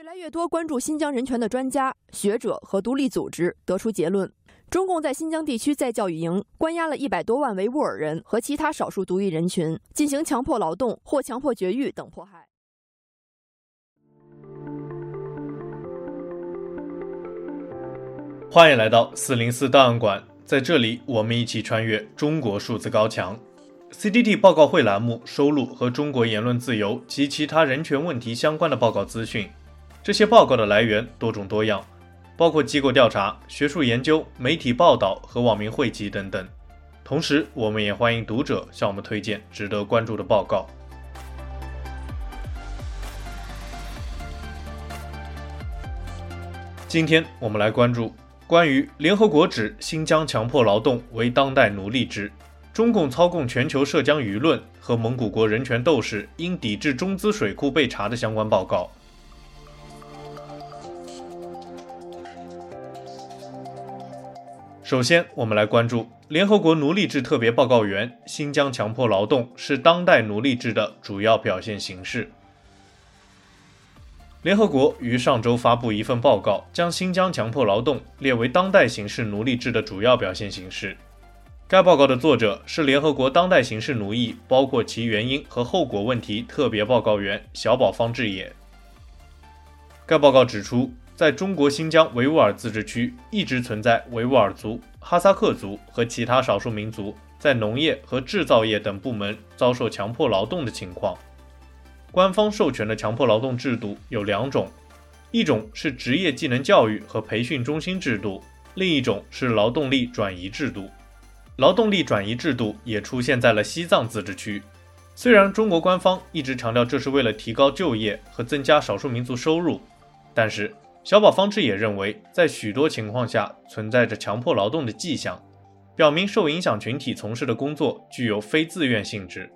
越来越多关注新疆人权的专家、学者和独立组织得出结论：中共在新疆地区在教育营关押了一百多万维吾尔人和其他少数族裔人群，进行强迫劳动或强迫绝育等迫害。欢迎来到四零四档案馆，在这里我们一起穿越中国数字高墙。CDT 报告会栏目收录和中国言论自由及其他人权问题相关的报告资讯。这些报告的来源多种多样，包括机构调查、学术研究、媒体报道和网民汇集等等。同时，我们也欢迎读者向我们推荐值得关注的报告。今天我们来关注关于联合国指新疆强迫劳动为当代奴隶制，中共操控全球涉疆舆论和蒙古国人权斗士因抵制中资水库被查的相关报告。首先，我们来关注联合国奴隶制特别报告员：新疆强迫劳动是当代奴隶制的主要表现形式。联合国于上周发布一份报告，将新疆强迫劳动列为当代形式奴隶制的主要表现形式。该报告的作者是联合国当代形式奴役，包括其原因和后果问题特别报告员小保方志野。该报告指出，在中国新疆维吾尔自治区，一直存在维吾尔族、哈萨克族和其他少数民族在农业和制造业等部门遭受强迫劳动的情况。官方授权的强迫劳动制度有两种，一种是职业技能教育和培训中心制度，另一种是劳动力转移制度。劳动力转移制度也出现在了西藏自治区。虽然中国官方一直强调这是为了提高就业和增加少数民族收入，但是。小保方志也认为，在许多情况下存在着强迫劳动的迹象，表明受影响群体从事的工作具有非自愿性质。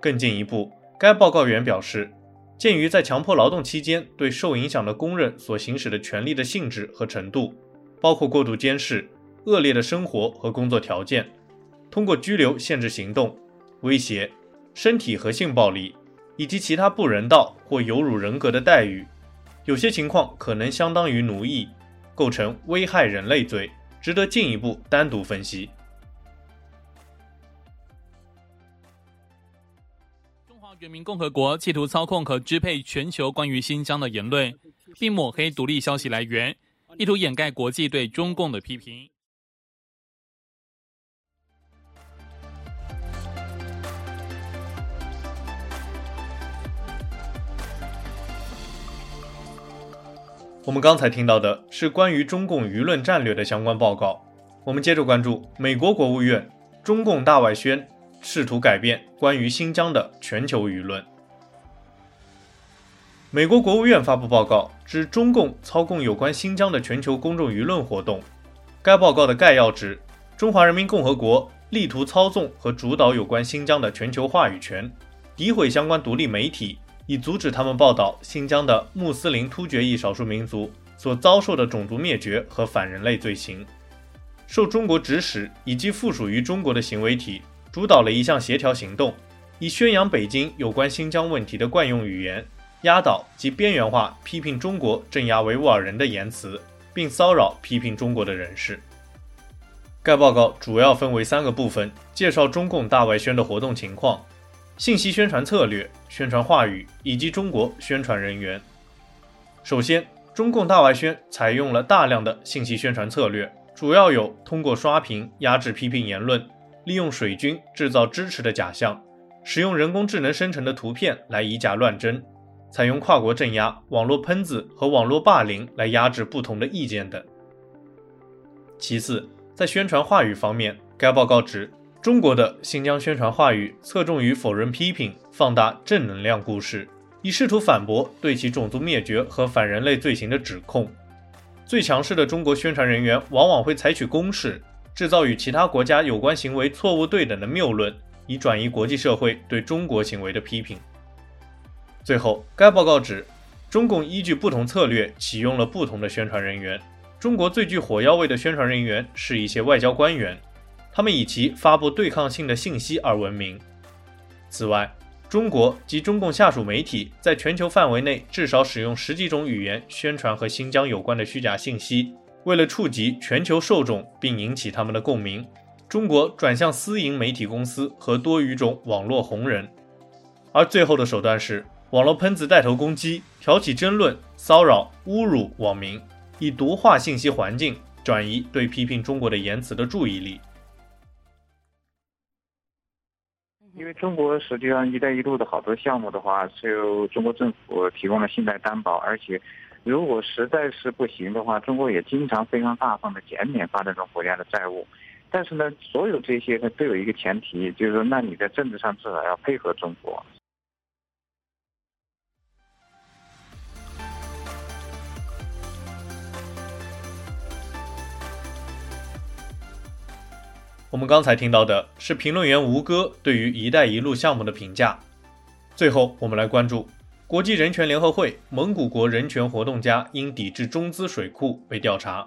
更进一步，该报告员表示，鉴于在强迫劳动期间对受影响的工人所行使的权利的性质和程度，包括过度监视、恶劣的生活和工作条件，通过拘留、限制行动、威胁、身体和性暴力，以及其他不人道或有辱人格的待遇。有些情况可能相当于奴役，构成危害人类罪，值得进一步单独分析。中华人民共和国企图操控和支配全球关于新疆的言论，并抹黑独立消息来源，意图掩盖国际对中共的批评。我们刚才听到的是关于中共舆论战略的相关报告。我们接着关注美国国务院中共大外宣试图改变关于新疆的全球舆论。美国国务院发布报告，指中共操控有关新疆的全球公众舆论活动。该报告的概要指，中华人民共和国力图操纵和主导有关新疆的全球话语权，诋毁相关独立媒体。以阻止他们报道新疆的穆斯林突厥裔少数民族所遭受的种族灭绝和反人类罪行，受中国指使以及附属于中国的行为体主导了一项协调行动，以宣扬北京有关新疆问题的惯用语言，压倒及边缘化批评中国镇压维吾尔人的言辞，并骚扰批评中国的人士。该报告主要分为三个部分，介绍中共大外宣的活动情况。信息宣传策略、宣传话语以及中国宣传人员。首先，中共大外宣采用了大量的信息宣传策略，主要有通过刷屏压制批评言论，利用水军制造支持的假象，使用人工智能生成的图片来以假乱真，采用跨国镇压、网络喷子和网络霸凌来压制不同的意见等。其次，在宣传话语方面，该报告指。中国的新疆宣传话语侧重于否认批评、放大正能量故事，以试图反驳对其种族灭绝和反人类罪行的指控。最强势的中国宣传人员往往会采取攻势，制造与其他国家有关行为错误对等的谬论，以转移国际社会对中国行为的批评。最后，该报告指，中共依据不同策略启用了不同的宣传人员。中国最具火药味的宣传人员是一些外交官员。他们以其发布对抗性的信息而闻名。此外，中国及中共下属媒体在全球范围内至少使用十几种语言宣传和新疆有关的虚假信息，为了触及全球受众并引起他们的共鸣，中国转向私营媒体公司和多语种网络红人，而最后的手段是网络喷子带头攻击、挑起争论、骚扰、侮辱网民，以毒化信息环境，转移对批评中国的言辞的注意力。因为中国实际上“一带一路”的好多项目的话，是由中国政府提供了信贷担保，而且如果实在是不行的话，中国也经常非常大方的减免发展中国家的债务。但是呢，所有这些呢都有一个前提，就是说，那你在政治上至少要配合中国。我们刚才听到的是评论员吴哥对于“一带一路”项目的评价。最后，我们来关注国际人权联合会蒙古国人权活动家因抵制中资水库被调查。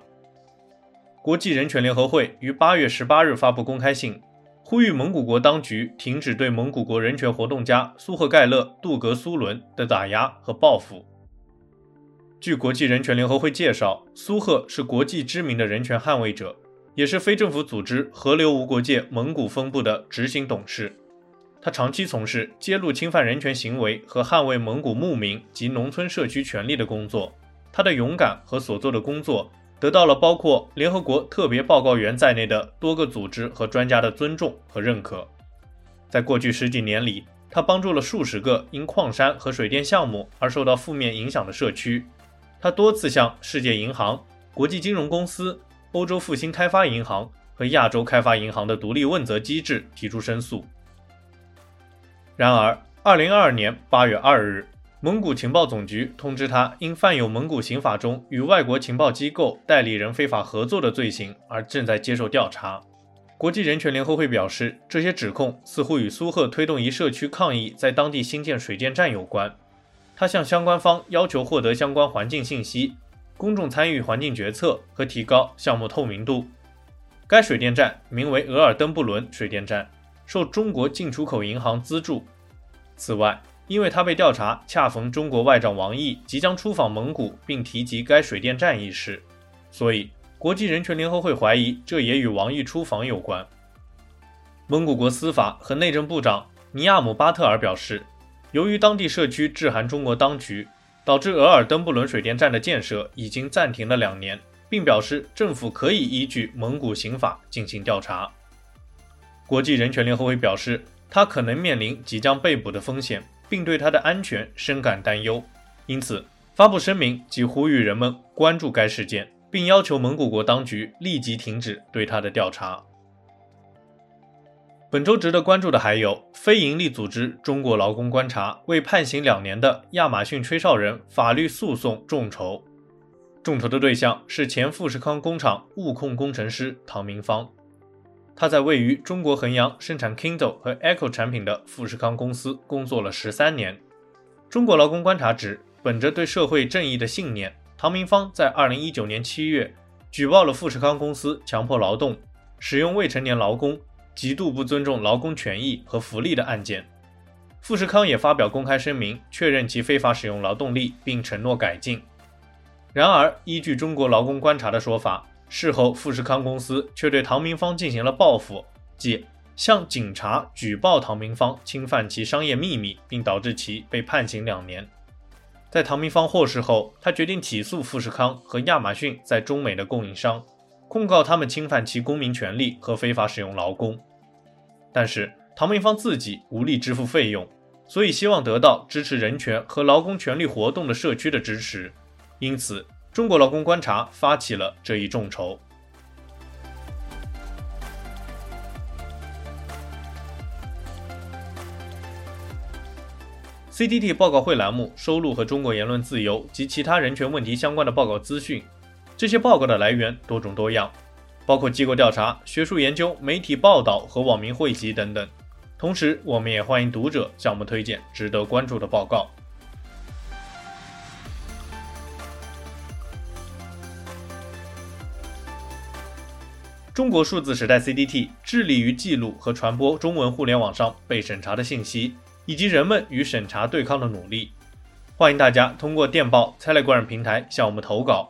国际人权联合会于八月十八日发布公开信，呼吁蒙古国当局停止对蒙古国人权活动家苏赫盖勒·杜格苏伦的打压和报复。据国际人权联合会介绍，苏赫是国际知名的人权捍卫者。也是非政府组织“河流无国界”蒙古分部的执行董事。他长期从事揭露侵犯人权行为和捍卫蒙古牧民及农村社区权利的工作。他的勇敢和所做的工作得到了包括联合国特别报告员在内的多个组织和专家的尊重和认可。在过去十几年里，他帮助了数十个因矿山和水电项目而受到负面影响的社区。他多次向世界银行、国际金融公司。欧洲复兴开发银行和亚洲开发银行的独立问责机制提出申诉。然而，二零二二年八月二日，蒙古情报总局通知他，因犯有蒙古刑法中与外国情报机构代理人非法合作的罪行，而正在接受调查。国际人权联合会表示，这些指控似乎与苏赫推动一社区抗议在当地新建水电站有关。他向相关方要求获得相关环境信息。公众参与环境决策和提高项目透明度。该水电站名为额尔登布伦水电站，受中国进出口银行资助。此外，因为他被调查，恰逢中国外长王毅即将出访蒙古，并提及该水电站一事，所以国际人权联合会怀疑这也与王毅出访有关。蒙古国司法和内政部长尼亚姆巴特尔表示，由于当地社区致函中国当局。导致额尔登布伦水电站的建设已经暂停了两年，并表示政府可以依据蒙古刑法进行调查。国际人权联合会表示，他可能面临即将被捕的风险，并对他的安全深感担忧，因此发布声明及呼吁人们关注该事件，并要求蒙古国当局立即停止对他的调查。本周值得关注的还有非营利组织中国劳工观察为判刑两年的亚马逊吹哨人法律诉讼众筹，众筹的对象是前富士康工厂物控工程师唐明芳，他在位于中国衡阳生产 Kindle 和 Echo 产品的富士康公司工作了十三年。中国劳工观察指，本着对社会正义的信念，唐明芳在二零一九年七月举报了富士康公司强迫劳动，使用未成年劳工。极度不尊重劳工权益和福利的案件，富士康也发表公开声明，确认其非法使用劳动力，并承诺改进。然而，依据中国劳工观察的说法，事后富士康公司却对唐明芳进行了报复，即向警察举报唐明芳侵犯其商业秘密，并导致其被判刑两年。在唐明芳获释后，他决定起诉富士康和亚马逊在中美的供应商，控告他们侵犯其公民权利和非法使用劳工。但是唐明芳自己无力支付费用，所以希望得到支持人权和劳工权利活动的社区的支持，因此中国劳工观察发起了这一众筹。CDT 报告会栏目收录和中国言论自由及其他人权问题相关的报告资讯，这些报告的来源多种多样。包括机构调查、学术研究、媒体报道和网民汇集等等。同时，我们也欢迎读者向我们推荐值得关注的报告。中国数字时代 CDT 致力于记录和传播中文互联网上被审查的信息，以及人们与审查对抗的努力。欢迎大家通过电报 Telegram 平台向我们投稿，